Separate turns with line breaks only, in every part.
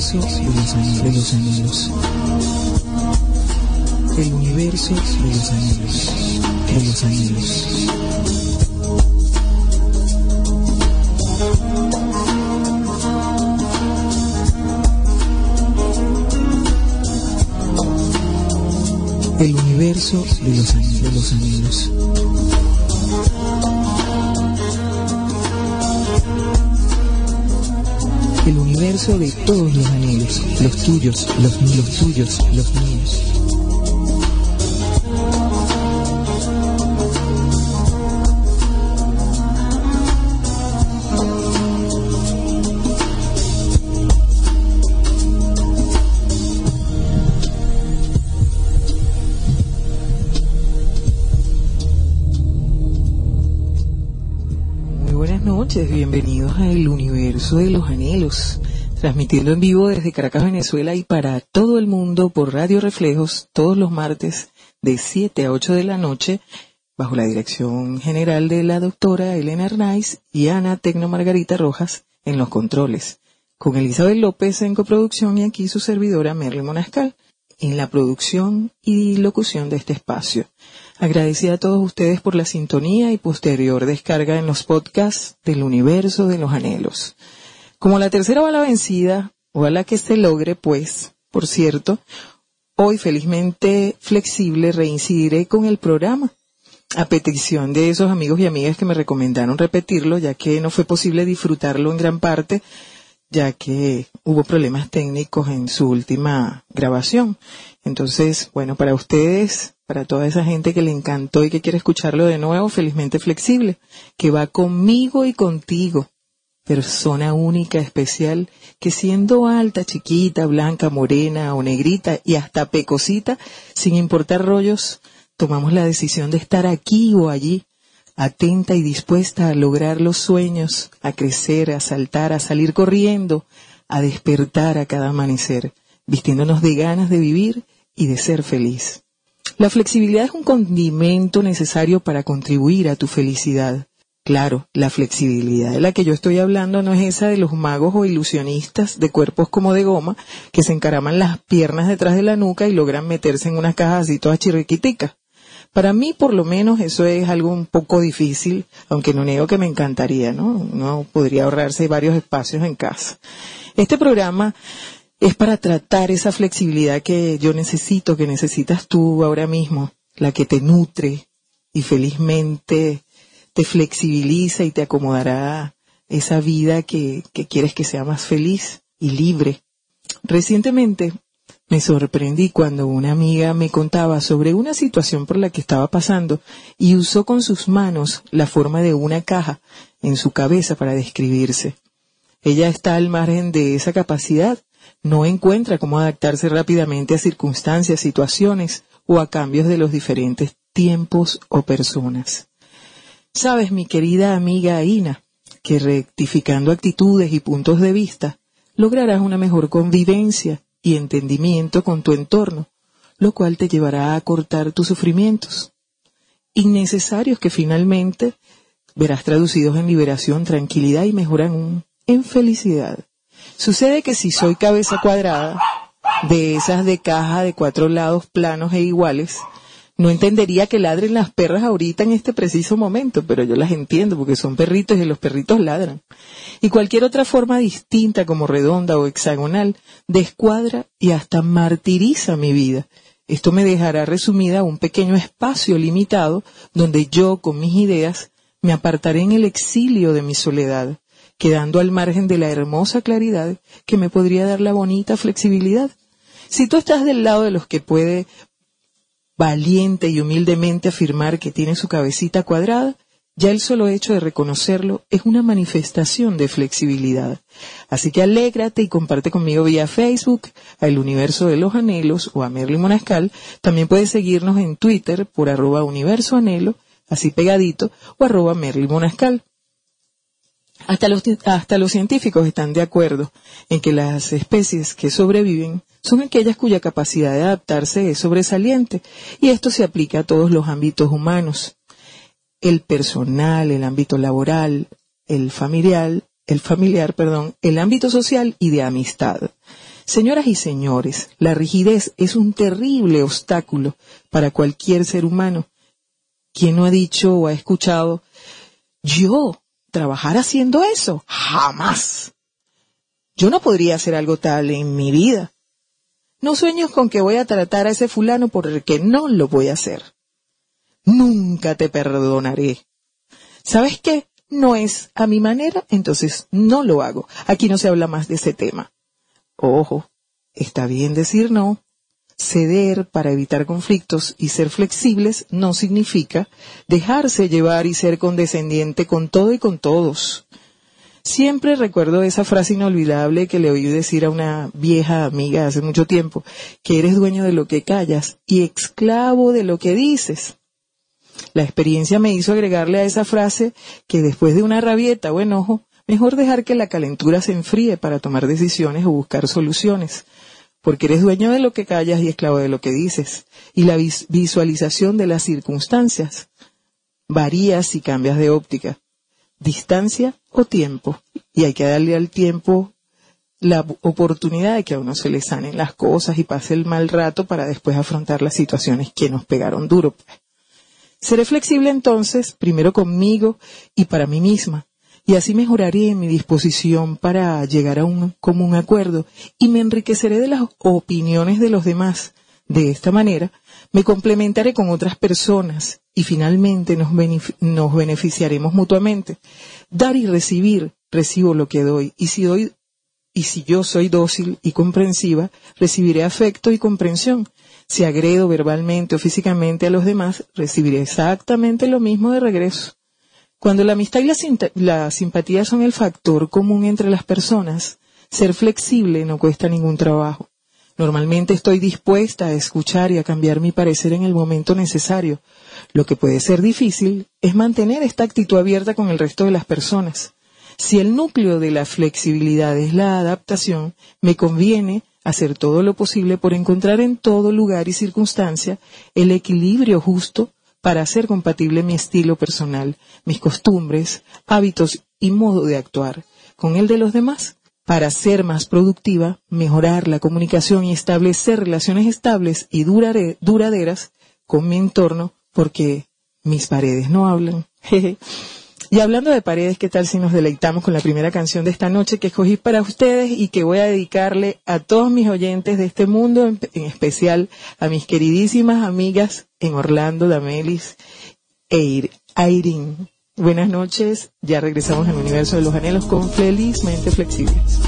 universo de los, anhelos. El universo de los anhelos, de los anhelos. El universo de los, de los anhelos. Universo de todos los anhelos, los tuyos, los míos, los tuyos, los míos. Muy buenas noches, bienvenidos a El Universo de los Anhelos, transmitiendo en vivo desde Caracas, Venezuela y para todo el mundo por Radio Reflejos todos los martes de 7 a 8 de la noche, bajo la dirección general de la doctora Elena Arnaiz y Ana Tecno Margarita Rojas en los controles, con Elizabeth López en coproducción y aquí su servidora Merly Monascal en la producción y locución de este espacio. Agradecida a todos ustedes por la sintonía y posterior descarga en los podcasts del universo de los anhelos. Como la tercera bala vencida, o a la que se logre, pues, por cierto, hoy felizmente flexible reincidiré con el programa a petición de esos amigos y amigas que me recomendaron repetirlo, ya que no fue posible disfrutarlo en gran parte, ya que hubo problemas técnicos en su última grabación. Entonces, bueno, para ustedes, para toda esa gente que le encantó y que quiere escucharlo de nuevo, felizmente flexible, que va conmigo y contigo, persona única, especial, que siendo alta, chiquita, blanca, morena o negrita y hasta pecosita, sin importar rollos, tomamos la decisión de estar aquí o allí, atenta y dispuesta a lograr los sueños, a crecer, a saltar, a salir corriendo, a despertar a cada amanecer, vistiéndonos de ganas de vivir y de ser feliz. La flexibilidad es un condimento necesario para contribuir a tu felicidad. Claro, la flexibilidad de la que yo estoy hablando no es esa de los magos o ilusionistas de cuerpos como de goma que se encaraman las piernas detrás de la nuca y logran meterse en unas cajas así todas chirriquiticas. Para mí, por lo menos, eso es algo un poco difícil, aunque no niego que me encantaría, ¿no? Uno podría ahorrarse varios espacios en casa. Este programa es para tratar esa flexibilidad que yo necesito, que necesitas tú ahora mismo, la que te nutre y felizmente te flexibiliza y te acomodará esa vida que, que quieres que sea más feliz y libre. Recientemente me sorprendí cuando una amiga me contaba sobre una situación por la que estaba pasando y usó con sus manos la forma de una caja en su cabeza para describirse. Ella está al margen de esa capacidad, no encuentra cómo adaptarse rápidamente a circunstancias, situaciones o a cambios de los diferentes tiempos o personas. Sabes, mi querida amiga Ina, que rectificando actitudes y puntos de vista, lograrás una mejor convivencia y entendimiento con tu entorno, lo cual te llevará a acortar tus sufrimientos innecesarios que finalmente verás traducidos en liberación, tranquilidad y mejora en, en felicidad. Sucede que si soy cabeza cuadrada, de esas de caja de cuatro lados planos e iguales, no entendería que ladren las perras ahorita en este preciso momento, pero yo las entiendo porque son perritos y los perritos ladran. Y cualquier otra forma distinta como redonda o hexagonal descuadra y hasta martiriza mi vida. Esto me dejará resumida un pequeño espacio limitado donde yo con mis ideas me apartaré en el exilio de mi soledad, quedando al margen de la hermosa claridad que me podría dar la bonita flexibilidad. Si tú estás del lado de los que puede valiente y humildemente afirmar que tiene su cabecita cuadrada, ya el solo hecho de reconocerlo es una manifestación de flexibilidad. Así que alégrate y comparte conmigo vía Facebook a El Universo de los Anhelos o a Merly Monascal. También puedes seguirnos en Twitter por arroba Universo Anhelo, así pegadito, o arroba Merly Monascal. Hasta los, hasta los científicos están de acuerdo en que las especies que sobreviven son aquellas cuya capacidad de adaptarse es sobresaliente, y esto se aplica a todos los ámbitos humanos el personal, el ámbito laboral, el familiar, el familiar, perdón, el ámbito social y de amistad. Señoras y señores, la rigidez es un terrible obstáculo para cualquier ser humano. ¿Quién no ha dicho o ha escuchado, yo trabajar haciendo eso? Jamás. Yo no podría hacer algo tal en mi vida. No sueños con que voy a tratar a ese fulano porque no lo voy a hacer nunca te perdonaré. ¿Sabes qué? No es a mi manera, entonces no lo hago. Aquí no se habla más de ese tema. Ojo, está bien decir no. Ceder para evitar conflictos y ser flexibles no significa dejarse llevar y ser condescendiente con todo y con todos. Siempre recuerdo esa frase inolvidable que le oí decir a una vieja amiga hace mucho tiempo, que eres dueño de lo que callas y esclavo de lo que dices. La experiencia me hizo agregarle a esa frase que después de una rabieta o enojo, mejor dejar que la calentura se enfríe para tomar decisiones o buscar soluciones, porque eres dueño de lo que callas y esclavo de lo que dices, y la visualización de las circunstancias varía si cambias de óptica, distancia o tiempo, y hay que darle al tiempo la oportunidad de que a uno se le sanen las cosas y pase el mal rato para después afrontar las situaciones que nos pegaron duro. Pues. Seré flexible entonces, primero conmigo y para mí misma, y así mejoraré mi disposición para llegar a un común acuerdo y me enriqueceré de las opiniones de los demás. De esta manera, me complementaré con otras personas y finalmente nos, nos beneficiaremos mutuamente. Dar y recibir, recibo lo que doy, y si doy y si yo soy dócil y comprensiva, recibiré afecto y comprensión. Si agredo verbalmente o físicamente a los demás, recibiré exactamente lo mismo de regreso. Cuando la amistad y la, simpatía son el factor común entre las personas, ser flexible no cuesta ningún trabajo. Normalmente estoy dispuesta a escuchar y a cambiar mi parecer en el momento necesario. Lo que puede ser difícil es mantener esta actitud abierta con el resto de las personas. Si el núcleo de la flexibilidad es la adaptación, me conviene hacer todo lo posible por encontrar en todo lugar y circunstancia el equilibrio justo para hacer compatible mi estilo personal, mis costumbres, hábitos y modo de actuar con el de los demás, para ser más productiva, mejorar la comunicación y establecer relaciones estables y duraderas con mi entorno, porque mis paredes no hablan. Y hablando de paredes, ¿qué tal si nos deleitamos con la primera canción de esta noche que escogí para ustedes y que voy a dedicarle a todos mis oyentes de este mundo, en, especial a mis queridísimas amigas en Orlando, Damelis e Irene. Buenas noches, ya regresamos al universo de los anhelos con Felizmente Flexibles.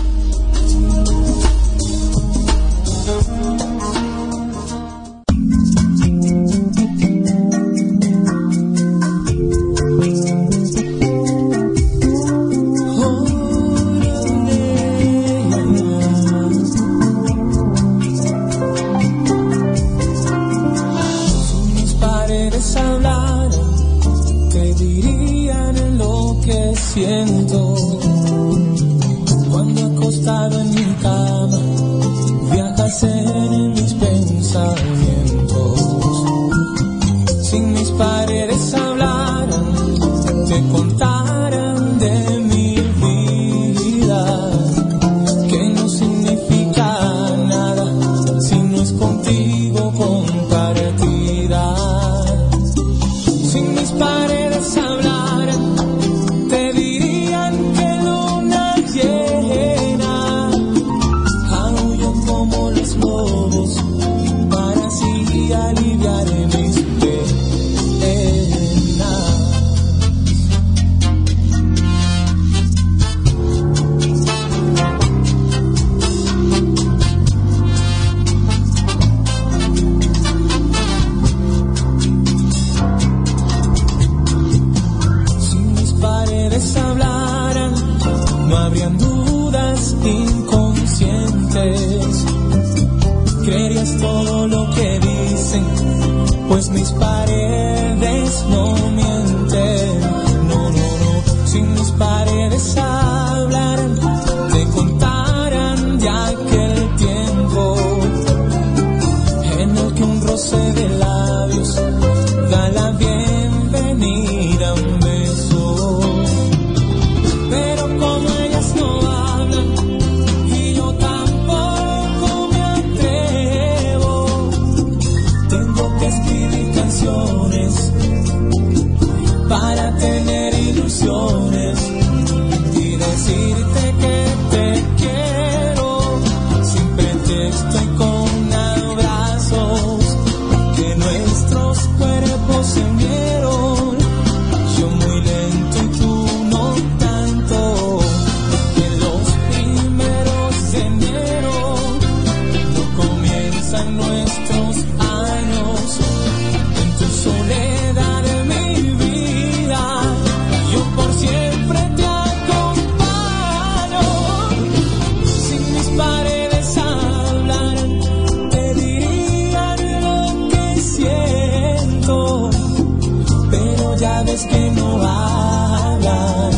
Que no hablan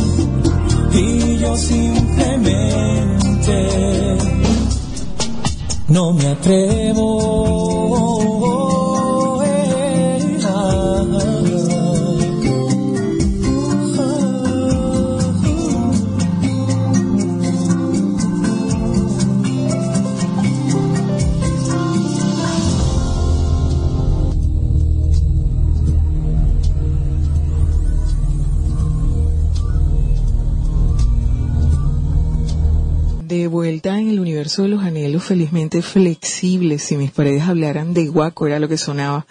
y yo simplemente no me atrevo.
Los anhelos, felizmente flexibles, si mis paredes hablaran de guaco, era lo que sonaba.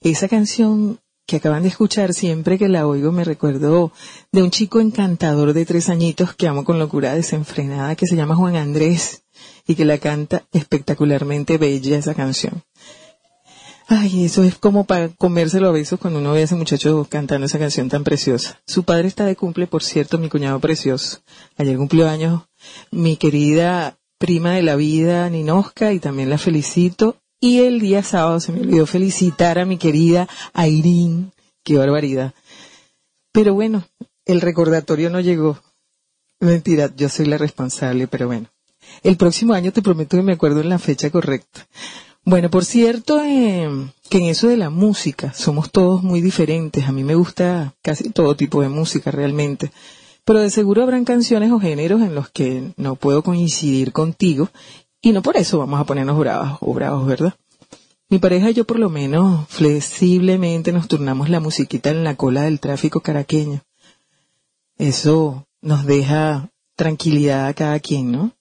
Esa canción que acaban de escuchar, siempre que la oigo me recuerdo de un chico encantador de tres añitos que amo con locura desenfrenada, que se llama Juan Andrés, y que la canta espectacularmente bella esa canción. Ay, eso es como para comérselo a besos cuando uno ve a ese muchacho cantando esa canción tan preciosa. Su padre está de cumple, por cierto, mi cuñado precioso. Ayer cumplió años mi querida prima de la vida, Ninosca, y también la felicito. Y el día sábado se me olvidó felicitar a mi querida Airín. Qué barbaridad. Pero bueno, el recordatorio no llegó. Mentira, yo soy la responsable, pero bueno. El próximo año te prometo que me acuerdo en la fecha correcta. Bueno, por cierto, eh, que en eso de la música somos todos muy diferentes. A mí me gusta casi todo tipo de música realmente. Pero de seguro habrán canciones o géneros en los que no puedo coincidir contigo y no por eso vamos a ponernos bravos o bravos, ¿verdad? Mi pareja y yo por lo menos flexiblemente nos turnamos la musiquita en la cola del tráfico caraqueño. Eso nos deja tranquilidad a cada quien, ¿no?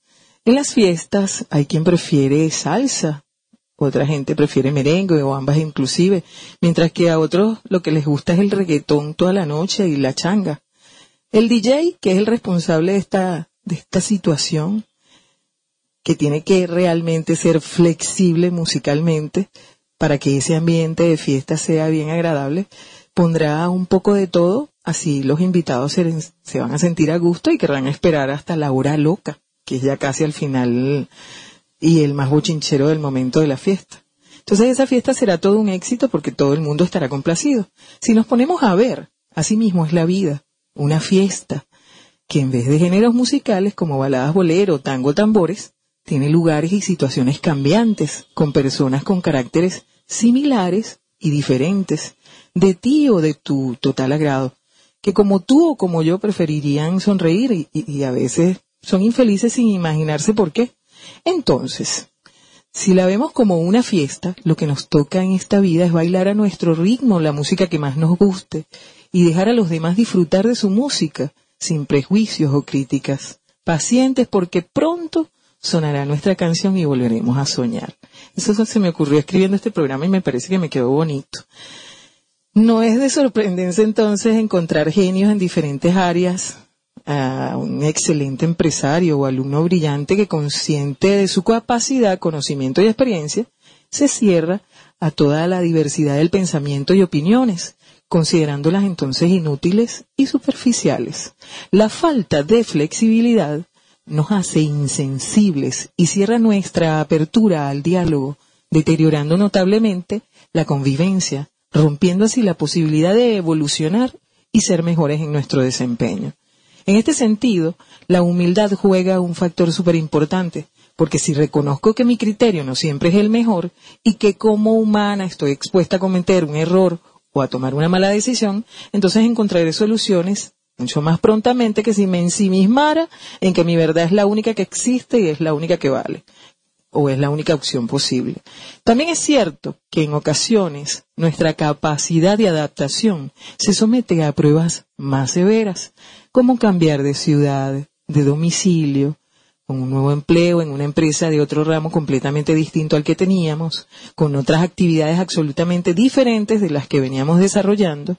En las fiestas hay quien prefiere salsa, otra gente prefiere merengue o ambas inclusive, mientras que a otros lo que les gusta es el reggaetón toda la noche y la changa. El DJ, que es el responsable de esta, de esta situación, que tiene que realmente ser flexible musicalmente para que ese ambiente de fiesta sea bien agradable, pondrá un poco de todo, así los invitados se, se van a sentir a gusto y querrán esperar hasta la hora loca, que es ya casi al final y el más bochinchero del momento de la fiesta. Entonces esa fiesta será todo un éxito porque todo el mundo estará complacido. Si nos ponemos a ver, así mismo es la vida, una fiesta, que en vez de géneros musicales como baladas bolero, tango, tambores, tiene lugares y situaciones cambiantes, con personas con caracteres similares y diferentes, de ti o de tu total agrado, que como tú o como yo preferirían sonreír y, y, a veces son infelices sin imaginarse por qué. Entonces, si la vemos como una fiesta, lo que nos toca en esta vida es bailar a nuestro ritmo la música que más nos guste y dejar a los demás disfrutar de su música, sin prejuicios o críticas, pacientes porque pronto sonará nuestra canción y volveremos a soñar. Eso se me ocurrió escribiendo este programa y me parece que me quedó bonito. No es de sorprendencia entonces encontrar genios en diferentes áreas, a un excelente empresario o alumno brillante que consciente de su capacidad, conocimiento y experiencia, se cierra a toda la diversidad del pensamiento y opiniones, considerándolas entonces inútiles y superficiales. La falta de flexibilidad nos hace insensibles y cierra nuestra apertura al diálogo, deteriorando notablemente la convivencia, rompiendo así la posibilidad de evolucionar y ser mejores en nuestro desempeño. En este sentido, la humildad juega un factor súper importante, porque si reconozco que mi criterio no siempre es el mejor y que como humana estoy expuesta a cometer un error o a tomar una mala decisión, entonces encontraré soluciones mucho más prontamente que si me ensimismara en que mi verdad es la única que existe y es la única que vale o es la única opción posible. También es cierto que en ocasiones nuestra capacidad de adaptación se somete a pruebas más severas, como cambiar de ciudad, de domicilio, con un nuevo empleo en una empresa de otro ramo completamente distinto al que teníamos, con otras actividades absolutamente diferentes de las que veníamos desarrollando,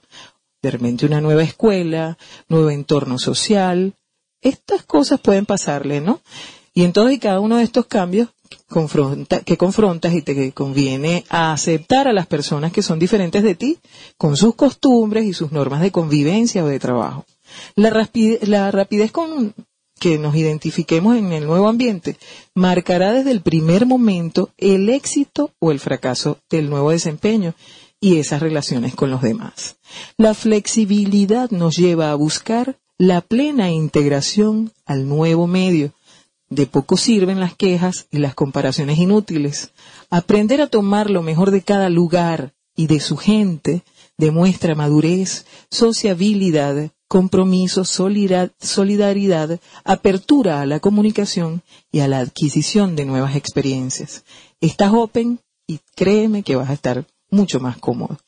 de repente una nueva escuela, nuevo entorno social. Estas cosas pueden pasarle, ¿no? Y en todos y cada uno de estos cambios que confrontas y te conviene aceptar a las personas que son diferentes de ti, con sus costumbres y sus normas de convivencia o de trabajo. La, la rapidez con que nos identifiquemos en el nuevo ambiente marcará desde el primer momento el éxito o el fracaso del nuevo desempeño y esas relaciones con los demás. La flexibilidad nos lleva a buscar la plena integración al nuevo medio. De poco sirven las quejas y las comparaciones inútiles. Aprender a tomar lo mejor de cada lugar y de su gente demuestra madurez, sociabilidad, compromiso, solidaridad, apertura a la comunicación y a la adquisición de nuevas experiencias. Estás open y créeme que vas a estar mucho más cómodo.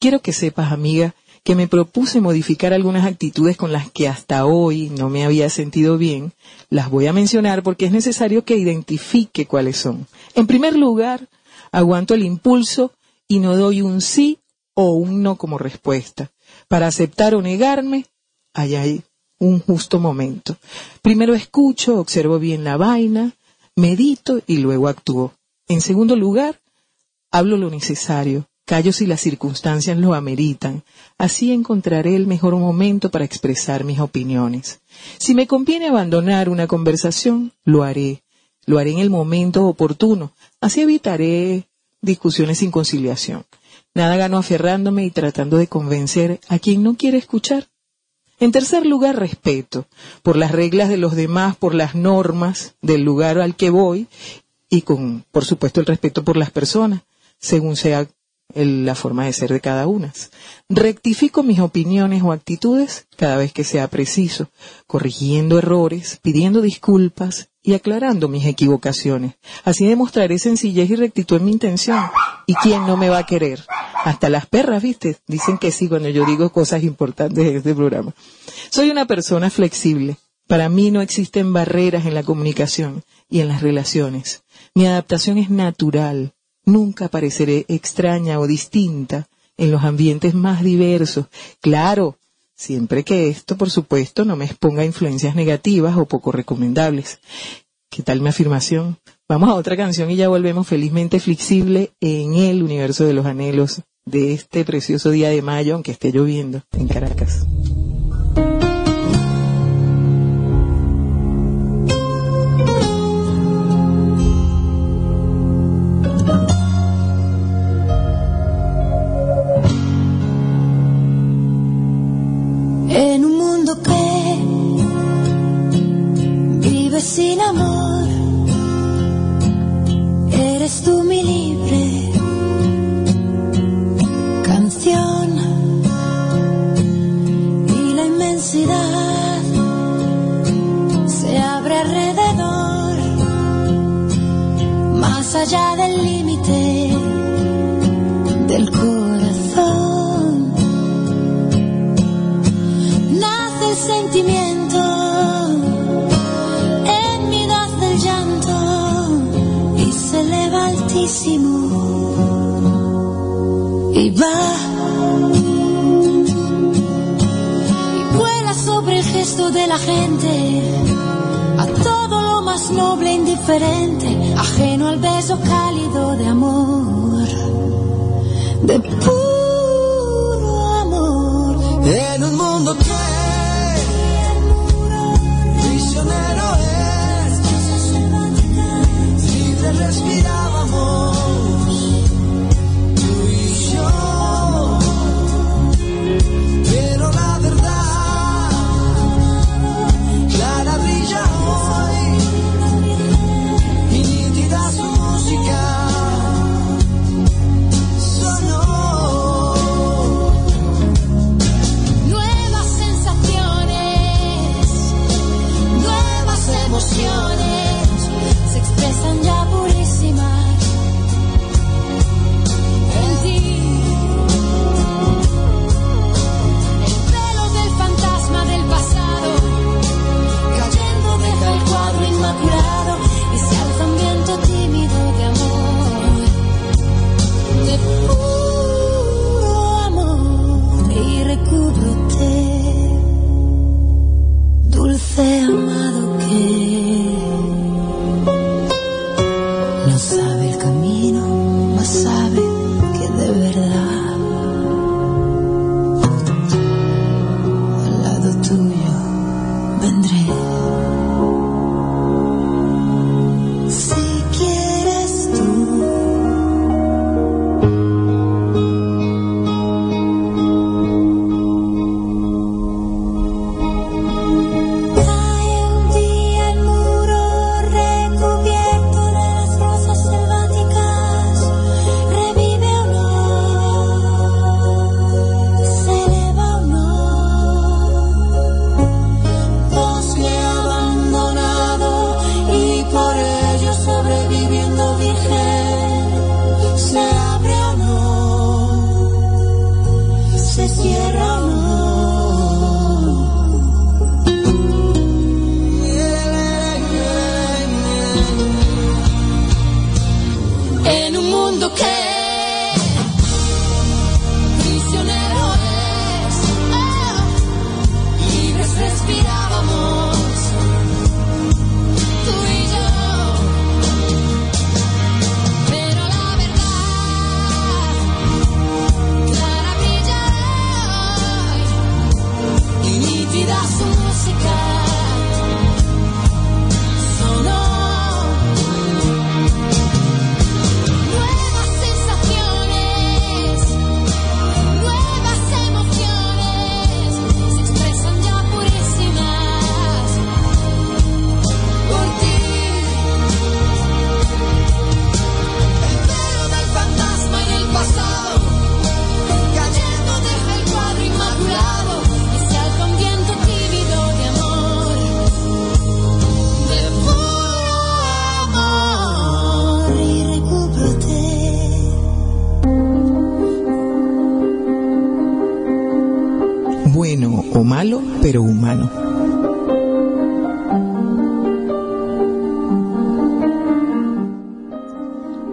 Quiero que sepas, amiga, que me propuse modificar algunas actitudes con las que hasta hoy no me había sentido bien. Las voy a mencionar porque es necesario que identifique cuáles son. En primer lugar, aguanto el impulso y no doy un sí o un no como respuesta. Para aceptar o negarme, hay un justo momento. Primero escucho, observo bien la vaina, medito y luego actúo. En segundo lugar, hablo lo necesario, callo si las circunstancias lo ameritan. Así encontraré el mejor momento para expresar mis opiniones. Si me conviene abandonar una conversación, lo haré. Lo haré en el momento oportuno. Así evitaré discusiones sin conciliación. Nada gano aferrándome y tratando de convencer a quien no quiere escuchar. En tercer lugar, respeto por las reglas de los demás, por las normas del lugar al que voy y con, por supuesto, el respeto por las personas, según sea la forma de ser de cada una. Rectifico mis opiniones o actitudes cada vez que sea preciso, corrigiendo errores, pidiendo disculpas y aclarando mis equivocaciones. Así demostraré sencillez y rectitud en mi intención. ¿Y quién no me va a querer? Hasta las perras, ¿viste? Dicen que sí cuando yo digo cosas importantes en este programa. Soy una persona flexible. Para mí no existen barreras en la comunicación y en las relaciones. Mi adaptación es natural Nunca pareceré extraña o distinta en los ambientes más diversos. Claro, siempre que esto, por supuesto, no me exponga a influencias negativas o poco recomendables. ¿Qué tal mi afirmación? Vamos a otra canción y ya volvemos felizmente flexible en el universo de los anhelos de este precioso día de mayo, aunque esté lloviendo en Caracas.
Se abre alrededor, más allá del límite del corazón. Nace el sentimiento y va y gente a todo lo más noble e indiferente, ajeno al beso cálido de amor.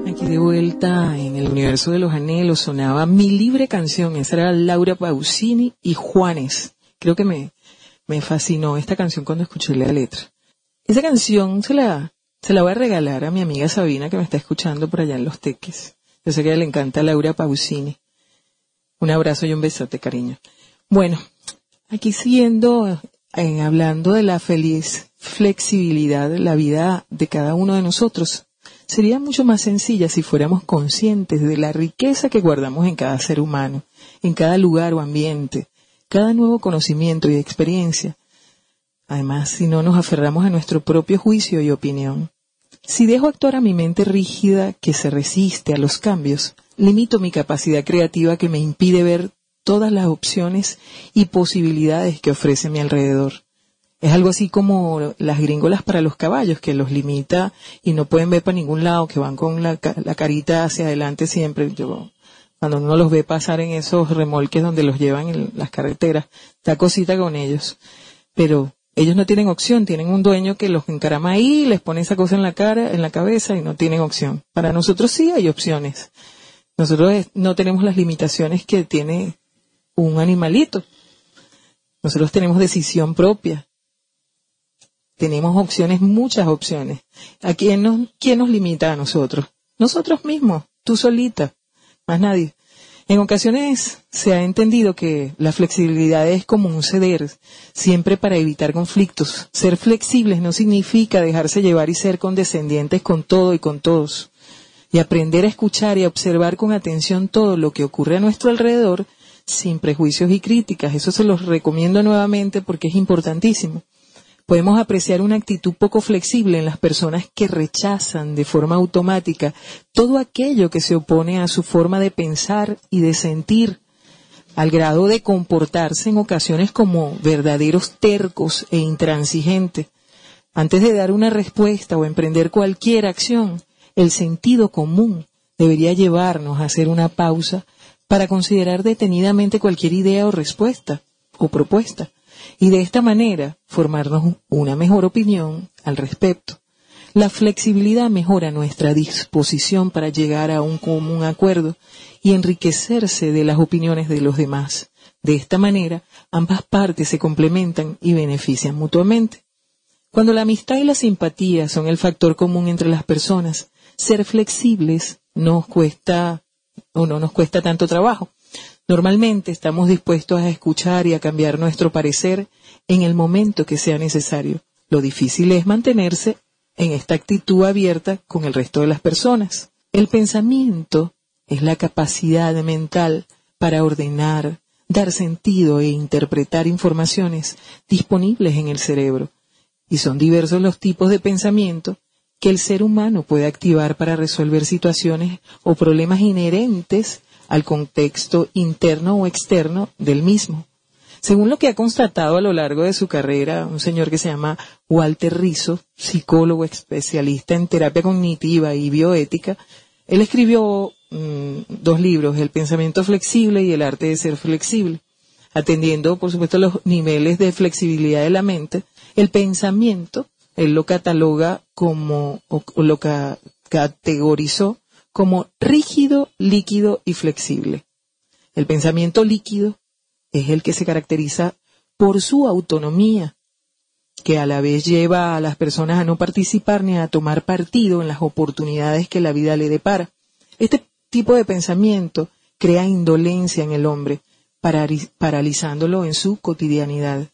Aquí de vuelta en el universo de los anhelos sonaba mi libre canción, esa era Laura Pausini y Juanes. Creo que me, me fascinó esta canción cuando escuché la letra. Esa canción se la, se la voy a regalar a mi amiga Sabina que me está escuchando por allá en Los Teques. Yo sé que le encanta Laura Pausini. Un abrazo y un besote, cariño. Bueno, aquí siguiendo eh, hablando de la feliz flexibilidad de la vida de cada uno de nosotros. Sería mucho más sencilla si fuéramos conscientes de la riqueza que guardamos en cada ser humano, en cada lugar o ambiente, cada nuevo conocimiento y experiencia. Además, si no nos aferramos a nuestro propio juicio y opinión. Si dejo actuar a mi mente rígida que se resiste a los cambios, limito mi capacidad creativa que me impide ver todas las opciones y posibilidades que ofrece mi alrededor. Es algo así como las gringolas para los caballos, que los limita y no pueden ver para ningún lado, que van con la, carita hacia adelante siempre. Yo, cuando uno los ve pasar en esos remolques donde los llevan en las carreteras, da cosita con ellos. Pero ellos no tienen opción, tienen un dueño que los encarama ahí, les pone esa cosa en la cara, en la cabeza y no tienen opción. Para nosotros sí hay opciones. Nosotros no tenemos las limitaciones que tiene un animalito. Nosotros tenemos decisión propia. Tenemos opciones, muchas opciones. ¿A quién nos, quién nos limita a nosotros? Nosotros mismos, tú solita, más nadie. En ocasiones se ha entendido que la flexibilidad es como un ceder, siempre para evitar conflictos. Ser flexibles no significa dejarse llevar y ser condescendientes con todo y con todos. Y aprender a escuchar y a observar con atención todo lo que ocurre a nuestro alrededor sin prejuicios y críticas. Eso se los recomiendo nuevamente porque es importantísimo. Podemos apreciar una actitud poco flexible en las personas que rechazan de forma automática todo aquello que se opone a su forma de pensar y de sentir, al grado de comportarse en ocasiones como verdaderos tercos e intransigentes. Antes de dar una respuesta o emprender cualquier acción, el sentido común debería llevarnos a hacer una pausa para considerar detenidamente cualquier idea o respuesta o propuesta y de esta manera formarnos una mejor opinión al respecto. La flexibilidad mejora nuestra disposición para llegar a un común acuerdo y enriquecerse de las opiniones de los demás. De esta manera, ambas partes se complementan y benefician mutuamente. Cuando la amistad y la simpatía son el factor común entre las personas, ser flexibles nos cuesta o no nos cuesta tanto trabajo. Normalmente estamos dispuestos a escuchar y a cambiar nuestro parecer en el momento que sea necesario. Lo difícil es mantenerse en esta actitud abierta con el resto de las personas. El pensamiento es la capacidad mental para ordenar, dar sentido e interpretar informaciones disponibles en el cerebro. Y son diversos los tipos de pensamiento que el ser humano puede activar para resolver situaciones o problemas inherentes al contexto interno o externo del mismo. Según lo que ha constatado a lo largo de su carrera un señor que se llama Walter Rizzo, psicólogo especialista en terapia cognitiva y bioética, él escribió mm, dos libros, El pensamiento flexible y El arte de ser flexible, atendiendo, por supuesto, los niveles de flexibilidad de la mente. El pensamiento, él lo cataloga como, o lo categorizó como rígido, líquido y flexible. El pensamiento líquido es el que se caracteriza por su autonomía, que a la vez lleva a las personas a no participar ni a tomar partido en las oportunidades que la vida le depara. Este tipo de pensamiento crea indolencia en el hombre, paralizándolo en su cotidianidad.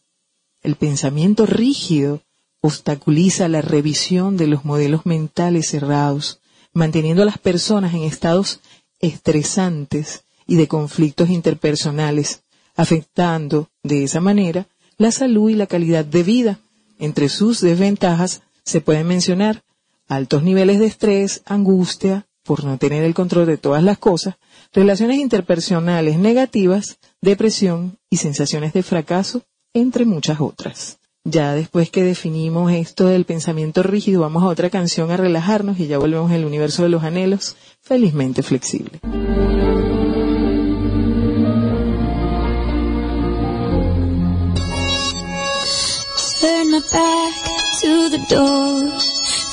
El pensamiento rígido obstaculiza la revisión de los modelos mentales cerrados, manteniendo a las personas en estados estresantes y de conflictos interpersonales, afectando de esa manera la salud y la calidad de vida. Entre sus desventajas se pueden mencionar altos niveles de estrés, angustia, por no tener el control de todas las cosas, relaciones interpersonales negativas, depresión y sensaciones de fracaso, entre muchas otras. Ya después que definimos esto del pensamiento rígido, vamos a otra canción a relajarnos y ya volvemos al universo de los anhelos, felizmente flexible.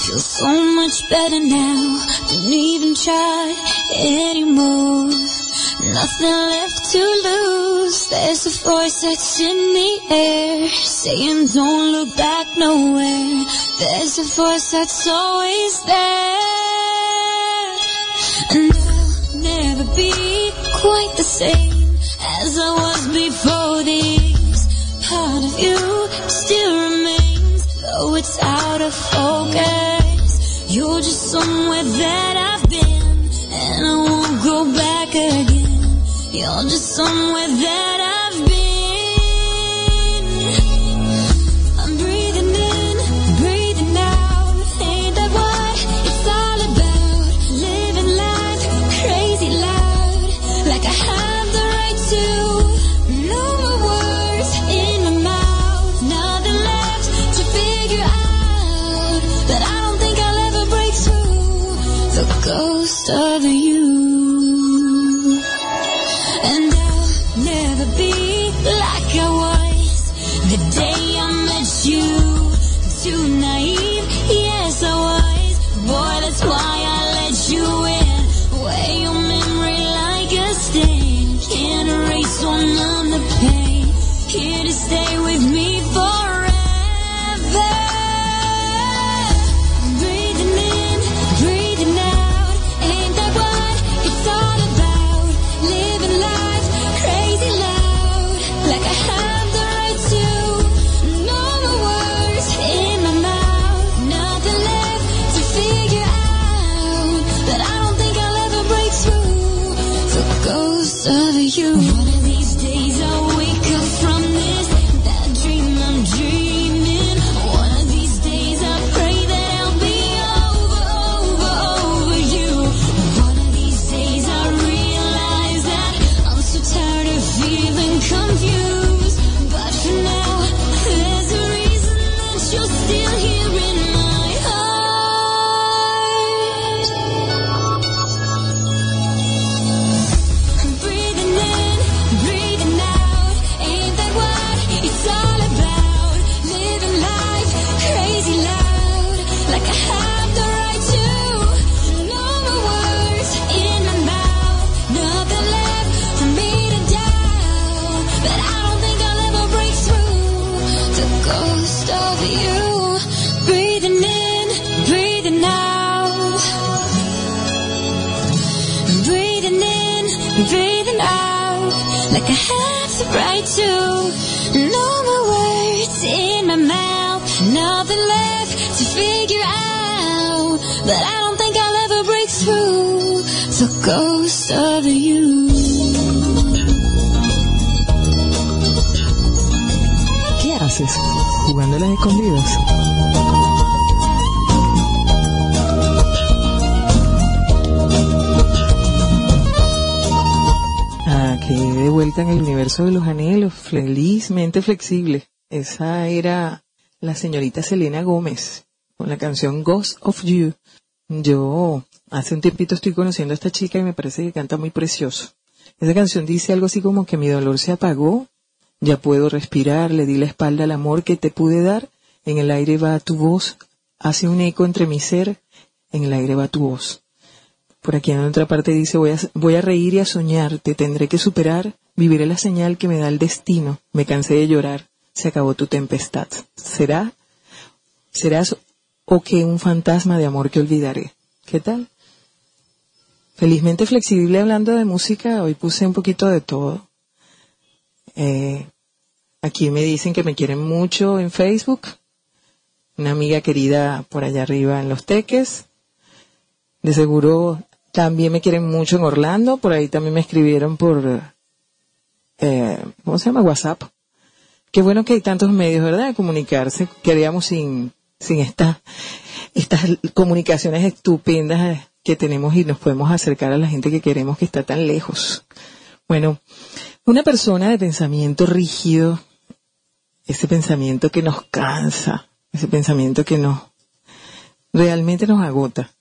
Feel so much better now. Don't even try anymore. Nothing left to lose. There's a voice that's in the air saying, Don't look back nowhere. There's a voice that's always there. And I'll never be quite the same as I was before this. Part of you still remains, though it's out of focus. You're just somewhere that I've been, and I won't go back again. You're just somewhere that I've been. But I don't think I'll ever break through the ghost of you.
¿Qué haces? Jugando las escondidas. Aquí de vuelta en el universo de los anhelos, felizmente flexible. Esa era la señorita Selena Gómez con la canción Ghost of You. Yo hace un tiempito estoy conociendo a esta chica y me parece que canta muy precioso. Esa canción dice algo así como que mi dolor se apagó, ya puedo respirar, le di la espalda al amor que te pude dar, en el aire va tu voz, hace un eco entre mi ser, en el aire va tu voz. Por aquí en otra parte dice, voy a, voy a reír y a soñar, te tendré que superar, viviré la señal que me da el destino, me cansé de llorar, se acabó tu tempestad. ¿Será? ¿Serás o que un fantasma de amor que olvidaré? ¿Qué tal? Felizmente flexible hablando de música, hoy puse un poquito de todo. Eh, aquí me dicen que me quieren mucho en Facebook. Una amiga querida por allá arriba en Los Teques. De seguro también me quieren mucho en Orlando. Por ahí también me escribieron por, eh, ¿cómo se llama? WhatsApp. Qué bueno que hay tantos medios, ¿verdad? De comunicarse. Queríamos sin, sin esta, estas comunicaciones estupendas que tenemos y nos podemos acercar a la gente que queremos que está tan lejos. Bueno, una persona de pensamiento rígido, ese pensamiento que nos cansa, ese pensamiento que nos realmente nos agota.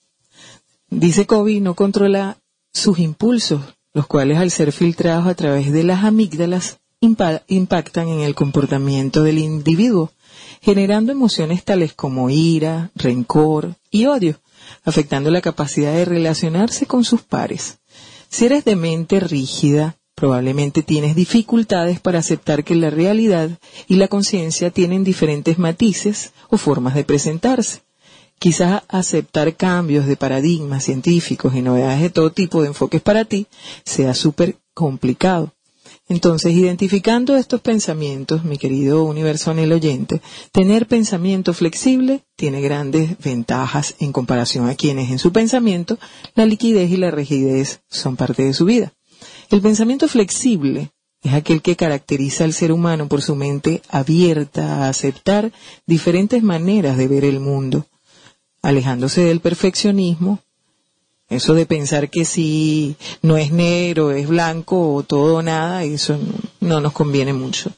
Dice Kobe, no controla sus impulsos, los cuales al ser filtrados a través de las amígdalas impactan en el comportamiento del individuo, generando emociones tales como ira, rencor y odio, afectando la capacidad de relacionarse con sus pares. Si eres de mente rígida, probablemente tienes dificultades para aceptar que la realidad y la conciencia tienen diferentes matices o formas de presentarse. Quizás aceptar cambios de paradigmas científicos y novedades de todo tipo de enfoques para ti sea súper complicado. Entonces, identificando estos pensamientos, mi querido universo en el oyente, tener pensamiento flexible tiene grandes ventajas en comparación a quienes en su pensamiento la liquidez y la rigidez son parte de su vida. El pensamiento flexible es aquel que caracteriza al ser humano por su mente abierta a aceptar diferentes maneras de ver el mundo, alejándose del perfeccionismo eso de pensar que si no es negro, es blanco o todo o nada, eso no nos conviene mucho.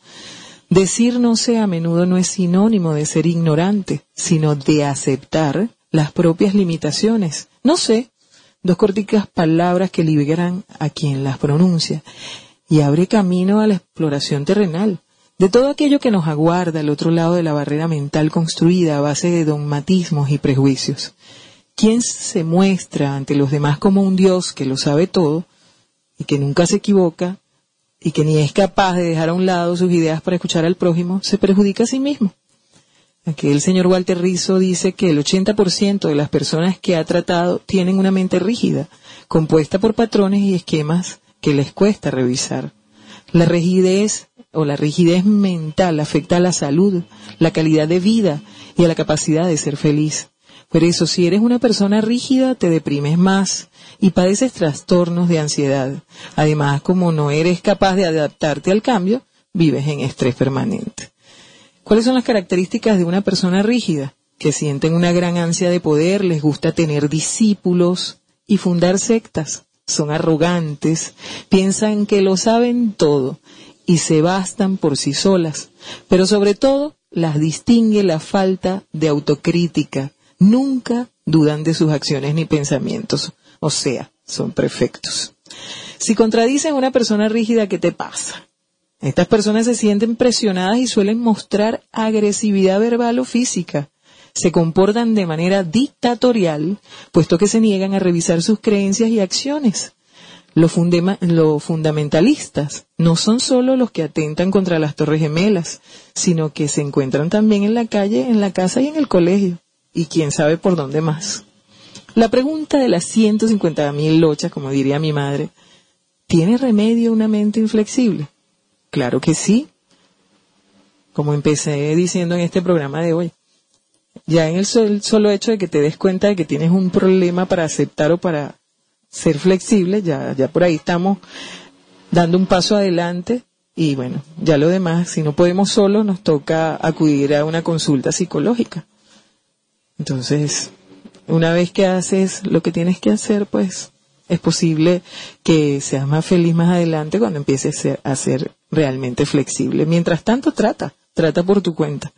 Decir no sé a menudo no es sinónimo de ser ignorante, sino de aceptar las propias limitaciones. No sé, dos corticas palabras que liberan a quien las pronuncia y abre camino a la exploración terrenal de todo aquello que nos aguarda al otro lado de la barrera mental construida a base de dogmatismos y prejuicios. ¿Quién se muestra ante los demás como un Dios que lo sabe todo y que nunca se equivoca y que ni es capaz de dejar a un lado sus ideas para escuchar al prójimo, se perjudica a sí mismo? Aquí el señor Walter Rizzo dice que el 80% de las personas que ha tratado tienen una mente rígida, compuesta por patrones y esquemas que les cuesta revisar. La rigidez o la rigidez mental afecta a la salud, la calidad de vida y a la capacidad de ser feliz. Por eso, si eres una persona rígida, te deprimes más y padeces trastornos de ansiedad. Además, como no eres capaz de adaptarte al cambio, vives en estrés permanente. ¿Cuáles son las características de una persona rígida? Que sienten una gran ansia de poder, les gusta tener discípulos y fundar sectas. Son arrogantes, piensan que lo saben todo y se bastan por sí solas. Pero sobre todo, las distingue la falta de autocrítica nunca dudan de sus acciones ni pensamientos, o sea, son perfectos. Si contradices a una persona rígida, ¿qué te pasa? Estas personas se sienten presionadas y suelen mostrar agresividad verbal o física. Se comportan de manera dictatorial, puesto que se niegan a revisar sus creencias y acciones. Los, los, fundamentalistas no son solo los que atentan contra las torres gemelas, sino que se encuentran también en la calle, en la casa y en el colegio y quién sabe por dónde más. La pregunta de las 150 mil lochas, como diría mi madre, ¿tiene remedio una mente inflexible? Claro que sí. Como empecé diciendo en este programa de hoy. Ya en el, solo hecho de que te des cuenta de que tienes un problema para aceptar o para ser flexible, ya, ya por ahí estamos dando un paso adelante y bueno, ya lo demás, si no podemos solo, nos toca acudir a una consulta psicológica. Entonces, una vez que haces lo que tienes que hacer, pues es posible que seas más feliz más adelante cuando empieces a ser realmente flexible. Mientras tanto, trata, trata por tu cuenta.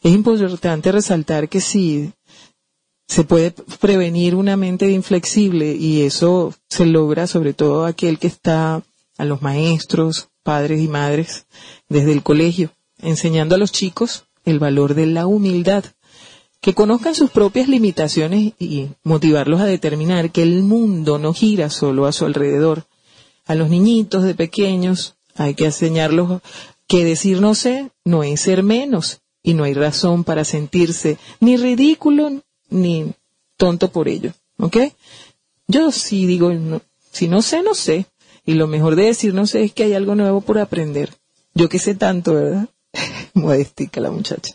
Es importante resaltar que sí, se puede prevenir una mente inflexible y eso se logra sobre todo aquel que está a los maestros, padres y madres desde el colegio, enseñando a los chicos el valor de la humildad, que conozcan sus propias limitaciones y motivarlos a determinar que el mundo no gira solo a su alrededor. A los niñitos de pequeños hay que enseñarlos que decir no sé no es ser menos y no hay razón para sentirse ni ridículo ni tonto por ello. ¿Ok? Yo sí digo, si no sé, no sé. Y lo mejor de decir no sé es que hay algo nuevo por aprender. Yo que sé tanto, ¿verdad? Modestica la muchacha.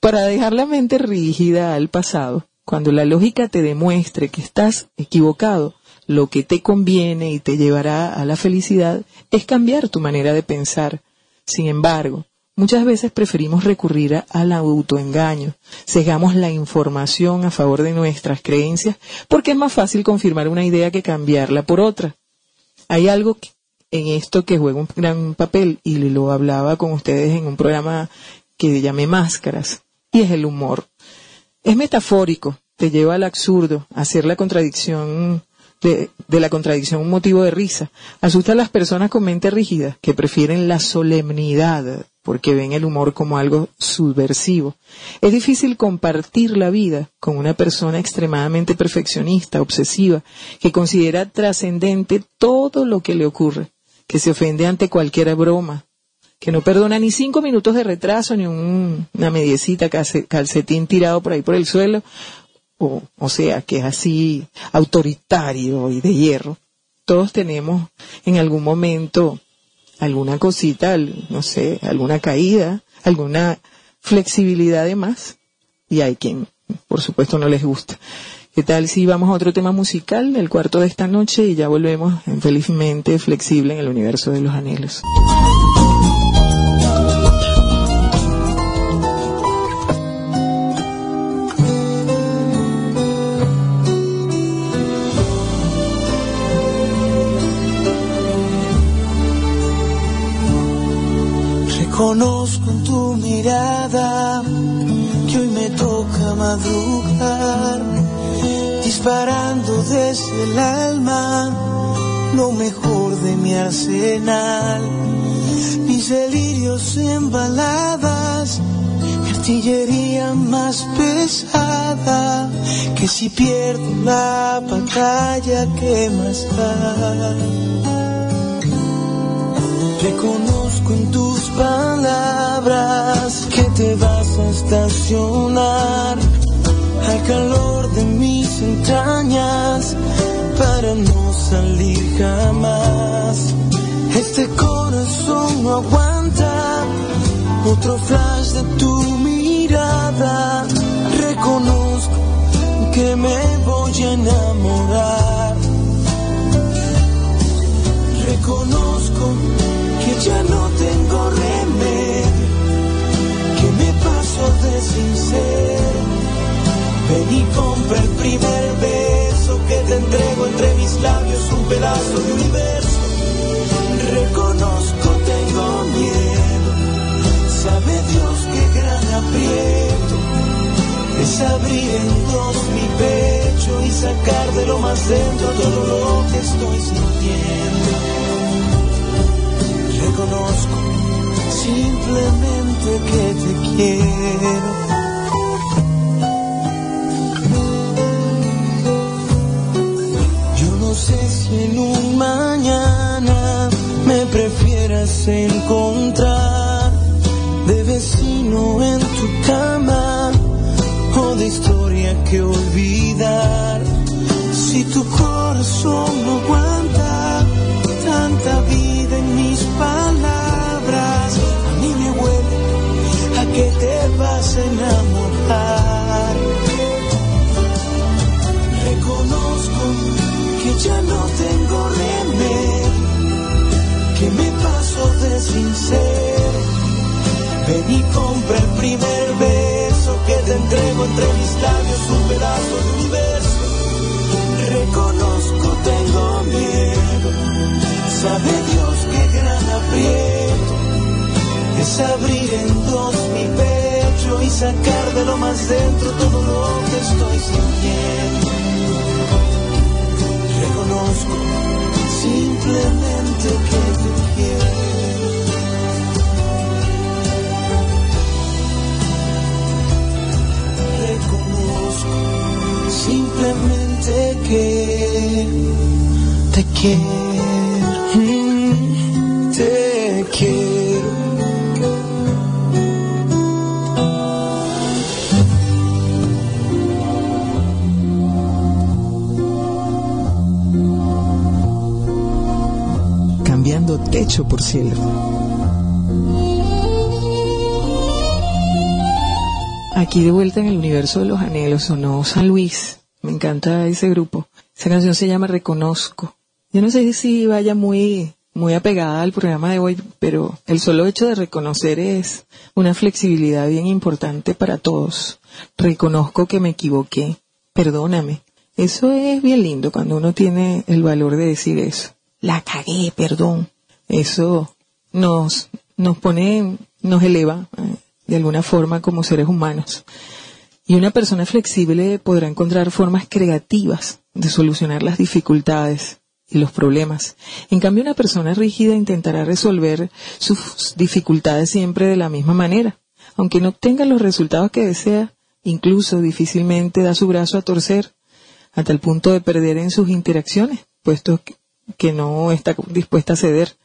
Para dejar la mente rígida al pasado, cuando la lógica te demuestre que estás equivocado, lo que te conviene y te llevará a la felicidad es cambiar tu manera de pensar. Sin embargo, muchas veces preferimos recurrir al autoengaño, cegamos la información a favor de nuestras creencias porque es más fácil confirmar una idea que cambiarla por otra. Hay algo en esto que juega un gran papel y lo hablaba con ustedes en un programa que llamé Máscaras y es el humor. Es metafórico, te lleva al absurdo, hacer la contradicción de, de la contradicción un motivo de risa. Asusta a las personas con mente rígida, que prefieren la solemnidad, porque ven el humor como algo subversivo. Es difícil compartir la vida con una persona extremadamente perfeccionista, obsesiva, que considera trascendente todo lo que le ocurre, que se ofende ante cualquier broma, que no perdona ni cinco minutos de retraso, ni un- una mediecita, calce- calcetín tirado por ahí por el suelo, o, o sea, que es así autoritario y de hierro. Todos tenemos en algún momento alguna cosita, no sé, alguna caída, alguna flexibilidad de más, y hay quien, por supuesto, no les gusta. ¿Qué tal si vamos a otro tema musical, el cuarto de esta noche, y ya volvemos en felizmente flexible en el universo de los anhelos?
Reconozco en tu mirada que hoy me toca madrugar, disparando desde el alma lo mejor de mi arsenal. Mis delirios en baladas, artillería más pesada, que si pierdo la batalla, ¿qué más da? Reconozco en tus palabras que te vas a estacionar al calor de mis entrañas para no salir jamás. Este corazón no aguanta otro flash de tu mirada. Reconozco que me voy a enamorar. Reconozco ya no tengo remedio, que me paso de sincero. Ven y compra el primer beso que te entrego entre mis labios, un pedazo de universo. Reconozco, tengo miedo, sabe Dios qué gran aprieto. Es abrir en dos mi pecho y sacar de lo más dentro todo lo que estoy sintiendo es abrir en dos mi pecho y sacar de lo más dentro todo lo que estoy sintiendo. Reconozco simplemente que te quiero. Reconozco simplemente que te quiero, mm, te quiero.
Techo por cielo. Aquí de vuelta en el universo de los anhelos sonó San Luis. Me encanta ese grupo. Esa canción se llama Reconozco. Yo no sé si vaya muy, muy apegada al programa de hoy, pero el solo hecho de reconocer es una flexibilidad bien importante para todos. Reconozco que me equivoqué. Perdóname. Eso es bien lindo cuando uno tiene el valor de decir eso. La cagué, perdón. Eso nos, nos pone, nos eleva eh, de alguna forma como seres humanos. Y una persona flexible podrá encontrar formas creativas de solucionar las dificultades y los problemas. En cambio, una persona rígida intentará resolver sus dificultades siempre de la misma manera. Aunque no obtenga los resultados que desea, incluso difícilmente da su brazo a torcer, hasta el punto de perder en sus interacciones, puesto que no está dispuesta a ceder.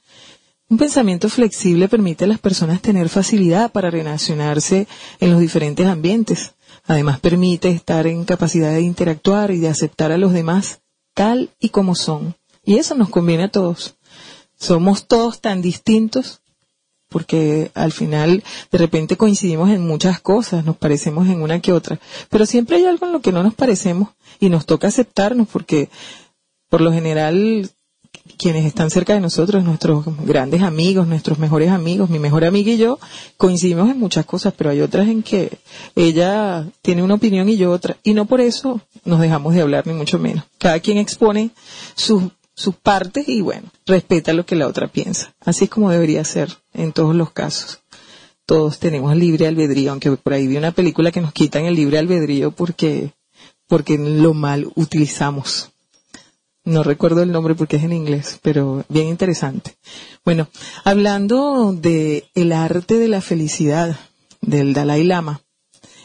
Un pensamiento flexible permite a las personas tener facilidad para relacionarse en los diferentes ambientes. Además permite estar en capacidad de interactuar y de aceptar a los demás tal y como son. Y eso nos conviene a todos. Somos todos tan distintos porque al final de repente coincidimos en muchas cosas, nos parecemos en una que otra, pero siempre hay algo en lo que no nos parecemos y nos toca aceptarnos porque por lo general quienes están cerca de nosotros, nuestros grandes amigos, nuestros mejores amigos, mi mejor amiga y yo, coincidimos en muchas cosas, pero hay otras en que ella tiene una opinión y yo otra, y no por eso nos dejamos de hablar, ni mucho menos. Cada quien expone sus sus partes y bueno, respeta lo que la otra piensa. Así es como debería ser en todos los casos. Todos tenemos libre albedrío, aunque por ahí vi una película que nos quitan el libre albedrío porque, porque lo mal utilizamos. No recuerdo el nombre porque es en inglés, pero bien interesante. Bueno, hablando de el arte de la felicidad del Dalai Lama,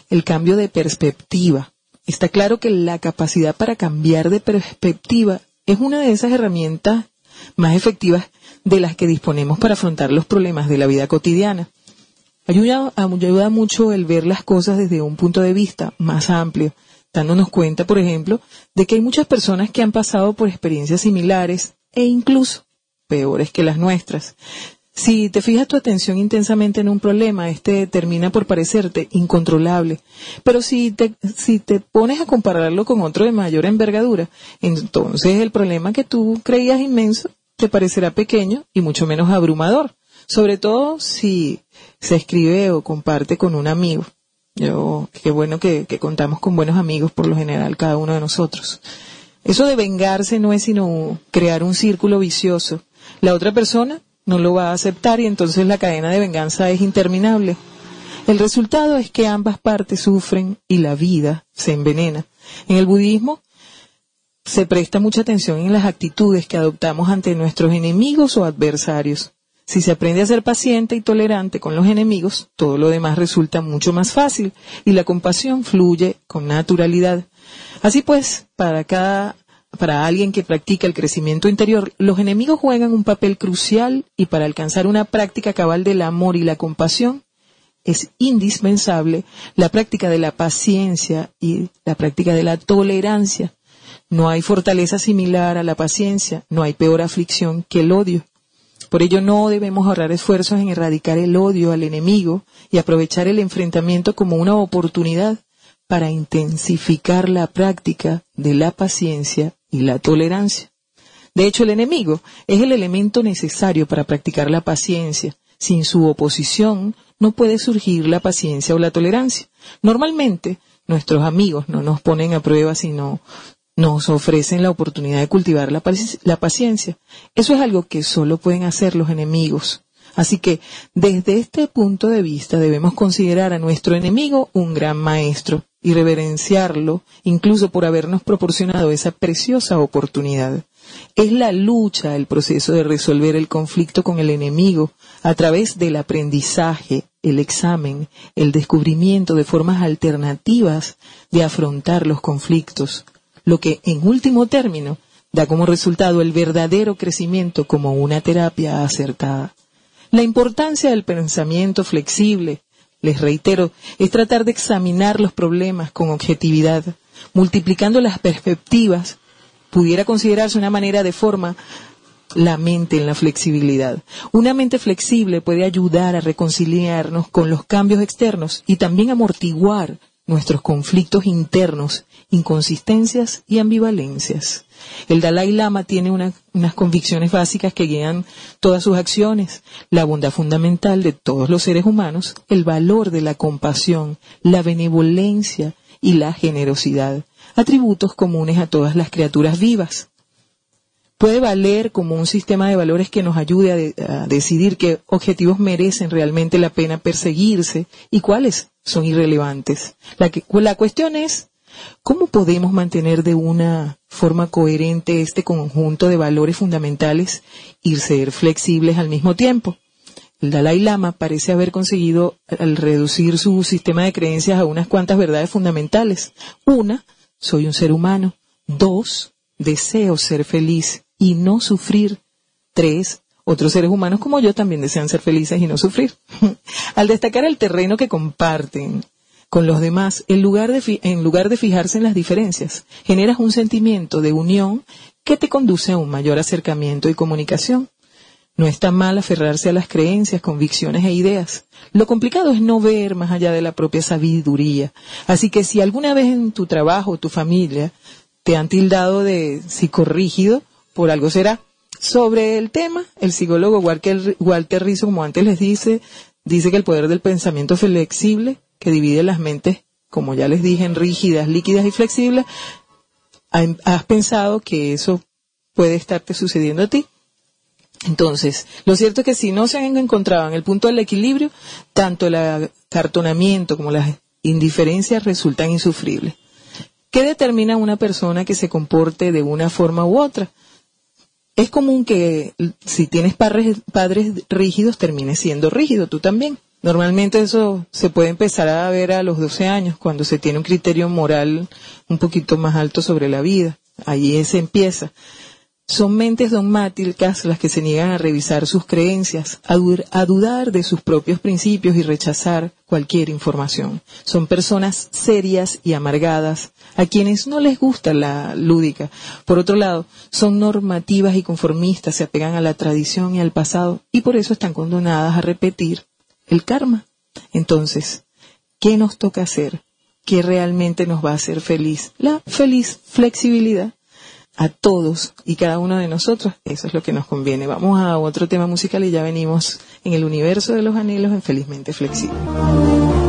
el cambio de perspectiva. Está claro que la capacidad para cambiar de perspectiva es una de esas herramientas más efectivas de las que disponemos para afrontar los problemas de la vida cotidiana. Ayuda, ayuda mucho el ver las cosas desde un punto de vista más amplio, dándonos cuenta, por ejemplo, de que hay muchas personas que han pasado por experiencias similares e incluso peores que las nuestras, si te fijas tu atención intensamente en un problema, este termina por parecerte incontrolable. Pero si te, si te pones a compararlo con otro de mayor envergadura, entonces el problema que tú creías inmenso te parecerá pequeño y mucho menos abrumador. Sobre todo si se escribe o comparte con un amigo. Yo, qué bueno que, que contamos con buenos amigos por lo general, cada uno de nosotros. Eso de vengarse no es sino crear un círculo vicioso. La otra persona no lo va a aceptar y entonces la cadena de venganza es interminable. El resultado es que ambas partes sufren y la vida se envenena. En el budismo se presta mucha atención en las actitudes que adoptamos ante nuestros enemigos o adversarios. Si se aprende a ser paciente y tolerante con los enemigos, todo lo demás resulta mucho más fácil y la compasión fluye con naturalidad. Así pues, para cada para alguien que practica el crecimiento interior, los enemigos juegan un papel crucial y para alcanzar una práctica cabal del amor y la compasión es indispensable la práctica de la paciencia y la práctica de la tolerancia. No hay fortaleza similar a la paciencia, no hay peor aflicción que el odio. Por ello no debemos ahorrar esfuerzos en erradicar el odio al enemigo y aprovechar el enfrentamiento como una oportunidad para intensificar la práctica de la paciencia y la tolerancia. De hecho, el enemigo es el elemento necesario para practicar la paciencia. Sin su oposición no puede surgir la paciencia o la tolerancia. Normalmente, nuestros amigos no nos ponen a prueba, sino nos ofrecen la oportunidad de cultivar la, paciencia. Eso es algo que solo pueden hacer los enemigos. Así que, desde este punto de vista, debemos considerar a nuestro enemigo un gran maestro y reverenciarlo, incluso por habernos proporcionado esa preciosa oportunidad. Es la lucha, el proceso de resolver el conflicto con el enemigo a través del aprendizaje, el examen, el descubrimiento de formas alternativas de afrontar los conflictos, lo que en último término da como resultado el verdadero crecimiento como una terapia acertada. La importancia del pensamiento flexible, les reitero, es tratar de examinar los problemas con objetividad, multiplicando las perspectivas, pudiera considerarse una manera de forma la mente en la flexibilidad. Una mente flexible puede ayudar a reconciliarnos con los cambios externos y también amortiguar nuestros conflictos internos, inconsistencias y ambivalencias. El Dalai Lama tiene unas convicciones básicas que guían todas sus acciones, la bondad fundamental de todos los seres humanos, el valor de la compasión, la benevolencia y la generosidad, atributos comunes a todas las criaturas vivas. puede valer como un sistema de valores que nos ayude a, decidir qué objetivos merecen realmente la pena perseguirse y cuáles son irrelevantes. La, la cuestión es, ¿cómo podemos mantener de una forma coherente este conjunto de valores fundamentales y ser flexibles al mismo tiempo? El Dalai Lama parece haber conseguido al reducir su sistema de creencias a unas cuantas verdades fundamentales. Una, soy un ser humano. Dos, deseo ser feliz y no sufrir. Tres, otros seres humanos como yo también desean ser felices y no sufrir. Al destacar el terreno que comparten con los demás, en lugar, de, en lugar de fijarse en las diferencias, generas un sentimiento de unión que te conduce a un mayor acercamiento y comunicación. No está mal aferrarse a las creencias, convicciones e ideas. Lo complicado es no ver más allá de la propia sabiduría. Así que si alguna vez en tu trabajo o tu familia te han tildado de psicorrígido, por algo será. Sobre el tema, el psicólogo Walter, Walter Rizzo, como antes les dice, dice que el poder del pensamiento flexible, que divide las mentes, como ya les dije, en rígidas, líquidas y flexibles, has pensado que eso puede estarte sucediendo a ti. Entonces, lo cierto es que si no se han encontrado en el punto del equilibrio, tanto el acartonamiento como las indiferencias resultan insufribles. ¿Qué determina una persona que se comporte de una forma u otra? es común que si tienes padres, padres rígidos termines siendo rígido tú también. Normalmente eso se puede empezar a ver a los 12 años, cuando se tiene un criterio moral un poquito más alto sobre la vida. Ahí se empieza. Son mentes dogmáticas las que se niegan a revisar sus creencias, a, dudar de sus propios principios y rechazar cualquier información. Son personas serias y amargadas, a quienes no les gusta la lúdica. Por otro lado, son normativas y conformistas, se apegan a la tradición y al pasado, y por eso están condenadas a repetir el karma. Entonces, ¿qué nos toca hacer? ¿Qué realmente nos va a hacer feliz? La feliz flexibilidad a todos y cada uno de nosotros, eso es lo que nos conviene. Vamos a otro tema musical y ya venimos en el universo de los anhelos en Felizmente Flexible.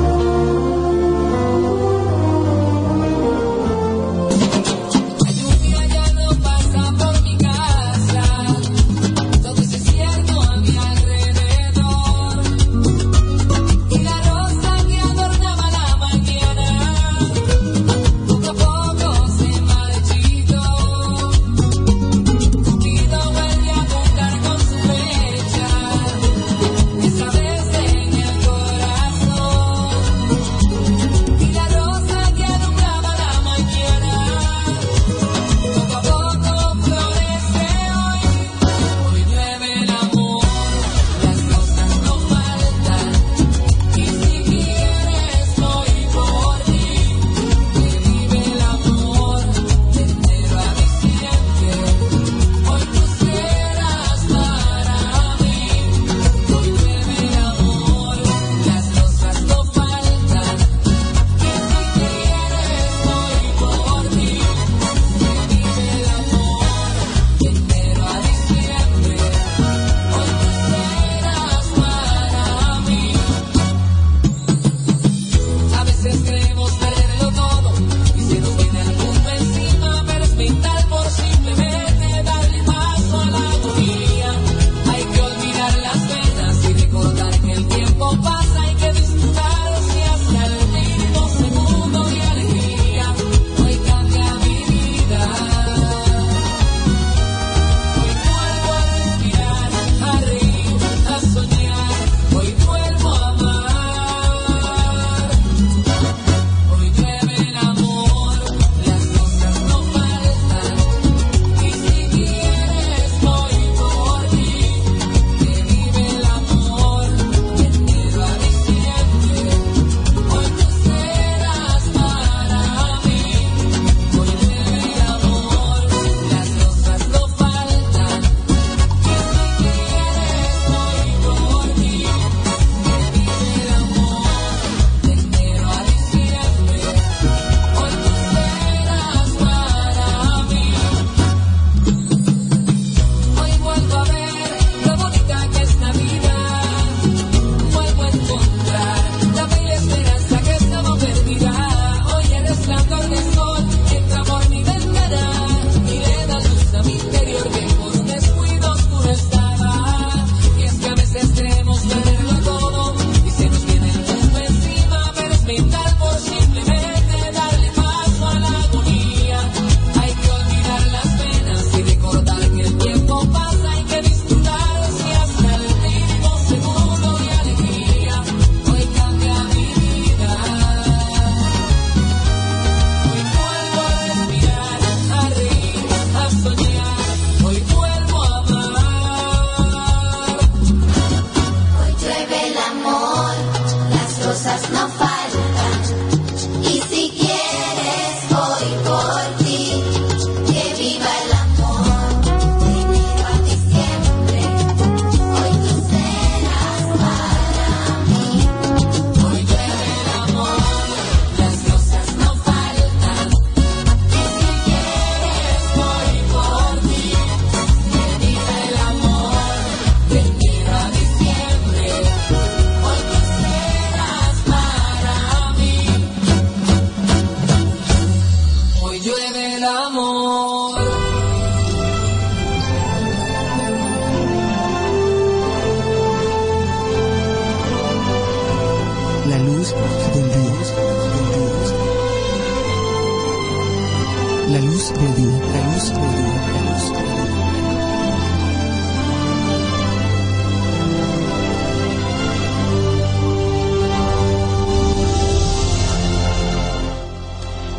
La luz del día, la luz del día, la luz del día.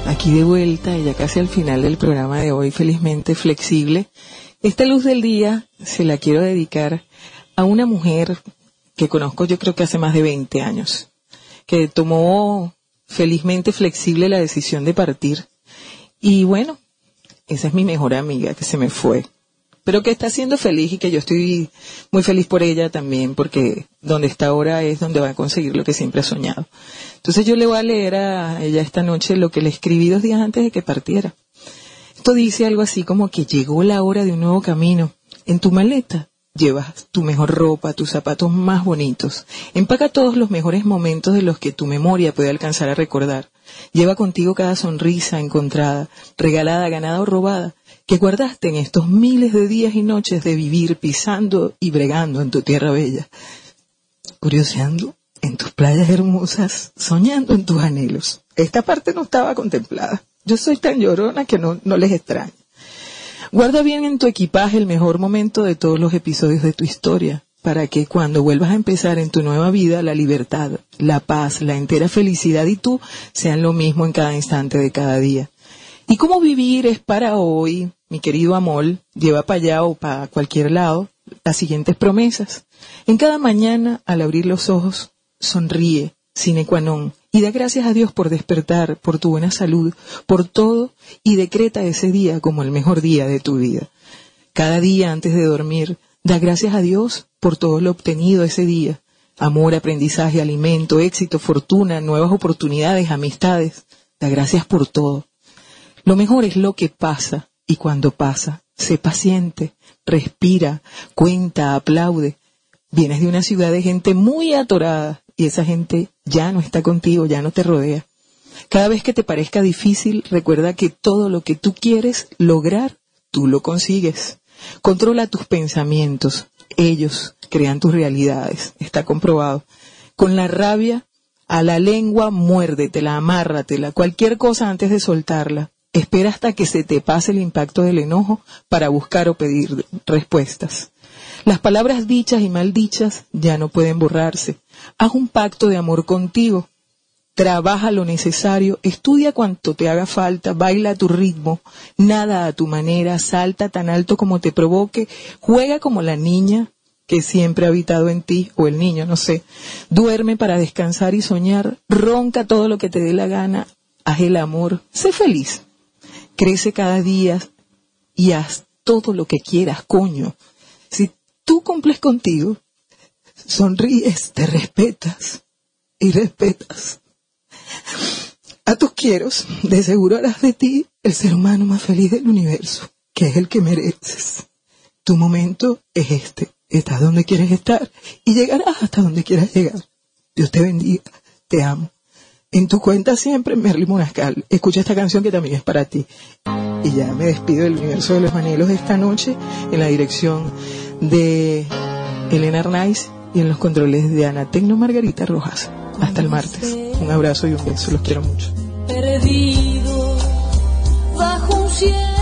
Aquí de vuelta, ya casi al final del programa de hoy, felizmente flexible. Esta luz del día se la quiero dedicar a una mujer que conozco yo creo que hace más de 20 años, que tomó felizmente flexible la decisión de partir. Y bueno, esa es mi mejor amiga que se me fue, pero que está siendo feliz y que yo estoy muy feliz por ella también, porque donde está ahora es donde va a conseguir lo que siempre ha soñado. Entonces yo le voy a leer a ella esta noche lo que le escribí dos días antes de que partiera. Esto dice algo así como que llegó la hora de un nuevo camino. En tu maleta llevas tu mejor ropa, tus zapatos más bonitos. Empaca todos los mejores momentos de los que tu memoria puede alcanzar a recordar. Lleva contigo cada sonrisa encontrada, regalada, ganada o robada, que guardaste en estos miles de días y noches de vivir pisando y bregando en tu tierra bella, curioseando en tus playas hermosas, soñando en tus anhelos. Esta parte no estaba contemplada. Yo soy tan llorona que no, les extraña. Guarda bien en tu equipaje el mejor momento de todos los episodios de tu historia, para que cuando vuelvas a empezar en tu nueva vida, la libertad, la paz, la entera felicidad y tú sean lo mismo en cada instante de cada día. Y cómo vivir es para hoy, mi querido Amol, lleva para allá o para cualquier lado las siguientes promesas. En cada mañana, al abrir los ojos, sonríe, sine qua non, y da gracias a Dios por despertar, por tu buena salud, por todo, y decreta ese día como el mejor día de tu vida. Cada día antes de dormir, da gracias a Dios por todo lo obtenido ese día. Amor, aprendizaje, alimento, éxito, fortuna, nuevas oportunidades, amistades. Da gracias por todo. Lo mejor es lo que pasa, y cuando pasa, sé paciente, respira, cuenta, aplaude. Vienes de una ciudad de gente muy atorada y esa gente ya no está contigo, ya no te rodea. Cada vez que te parezca difícil, recuerda que todo lo que tú quieres lograr, tú lo consigues. Controla tus pensamientos, ellos crean tus realidades, está comprobado. Con la rabia, a la lengua muérdetela, amárratela, cualquier cosa antes de soltarla. Espera hasta que se te pase el impacto del enojo para buscar o pedir respuestas. Las palabras dichas y mal dichas ya no pueden borrarse. Haz un pacto de amor contigo. Trabaja lo necesario, estudia cuanto te haga falta, baila a tu ritmo, nada a tu manera, salta tan alto como te provoque, juega como la niña que siempre ha habitado en ti, o el niño, no sé. Duerme para descansar y soñar, ronca todo lo que te dé la gana, haz el amor, sé feliz crece cada día y haz todo lo que quieras, coño. Si tú cumples contigo, sonríes, te respetas y respetas a tus quieros, de seguro harás de ti el ser humano más feliz del universo, que es el que mereces. Tu momento es este. Estás donde quieres estar y llegarás hasta donde quieras llegar. Dios te bendiga. Te amo. En tu cuenta siempre, Merly Monascal. Escucha esta canción que también es para ti. Y ya me despido del universo de los manelos esta noche en la dirección de Elena Arnaiz y en los controles de Ana Tecno Margarita Rojas. Hasta el martes. Un abrazo y un beso. Los quiero mucho.
Perdido bajo un cielo